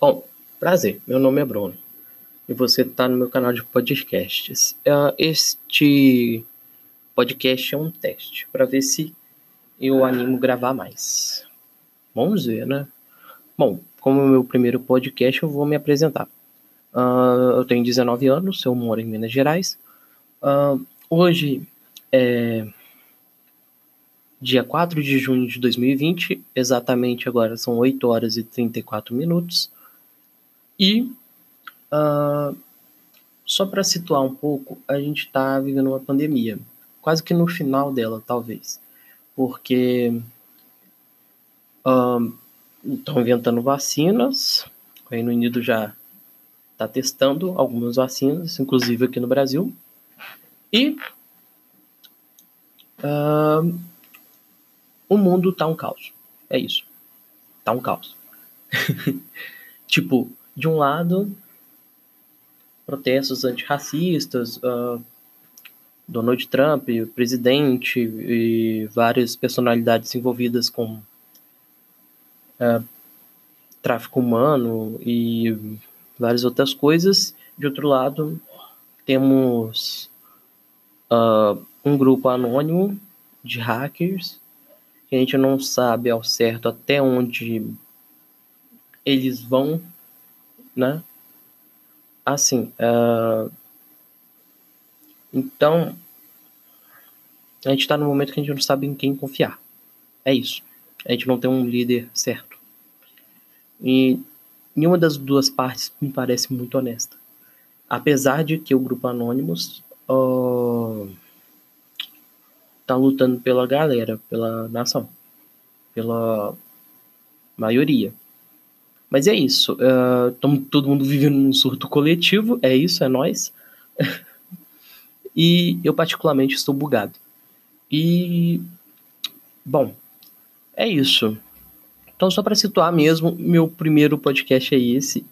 Bom, prazer, meu nome é Bruno e você está no meu canal de podcasts. Uh, este podcast é um teste para ver se eu animo gravar mais. Vamos ver, né? Bom, como é meu primeiro podcast, eu vou me apresentar. Uh, eu tenho 19 anos, eu moro em Minas Gerais. Uh, hoje é dia 4 de junho de 2020, exatamente agora são 8 horas e 34 minutos. E uh, só para situar um pouco, a gente está vivendo uma pandemia, quase que no final dela, talvez, porque uh, estão inventando vacinas, o Reino Unido já está testando algumas vacinas, inclusive aqui no Brasil, e uh, o mundo tá um caos. É isso. Tá um caos. tipo, de um lado, protestos antirracistas, uh, Donald Trump, o presidente e várias personalidades envolvidas com uh, tráfico humano e várias outras coisas. De outro lado, temos uh, um grupo anônimo de hackers que a gente não sabe ao certo até onde eles vão né? Assim, uh... então a gente está no momento que a gente não sabe em quem confiar. É isso. A gente não tem um líder certo. E nenhuma das duas partes me parece muito honesta. Apesar de que o grupo Anonymous uh, tá lutando pela galera, pela nação, pela maioria. Mas é isso. Estamos todo mundo vivendo num surto coletivo. É isso, é nós. e eu, particularmente, estou bugado. E. Bom, é isso. Então, só para situar mesmo, meu primeiro podcast é esse.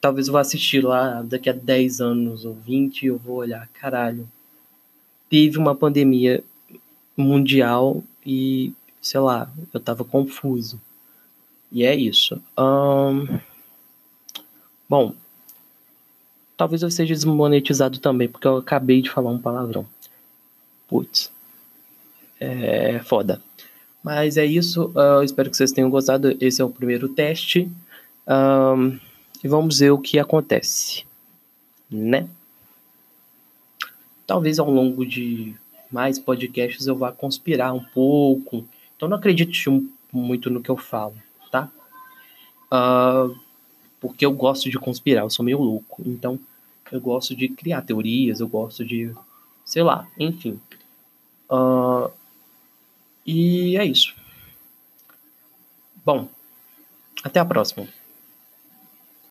Talvez eu vá assistir lá daqui a 10 anos ou 20 e eu vou olhar, caralho. Teve uma pandemia mundial e, sei lá, eu tava confuso. E é isso. Um... Bom, talvez eu seja desmonetizado também, porque eu acabei de falar um palavrão. Putz. É foda. Mas é isso. Uh, espero que vocês tenham gostado. Esse é o primeiro teste. Um, e vamos ver o que acontece. Né? Talvez ao longo de mais podcasts eu vá conspirar um pouco. Então não acredite muito no que eu falo tá? Uh, porque eu gosto de conspirar, eu sou meio louco. Então, eu gosto de criar teorias, eu gosto de. sei lá, enfim. Uh, e é isso. Bom, até a próxima.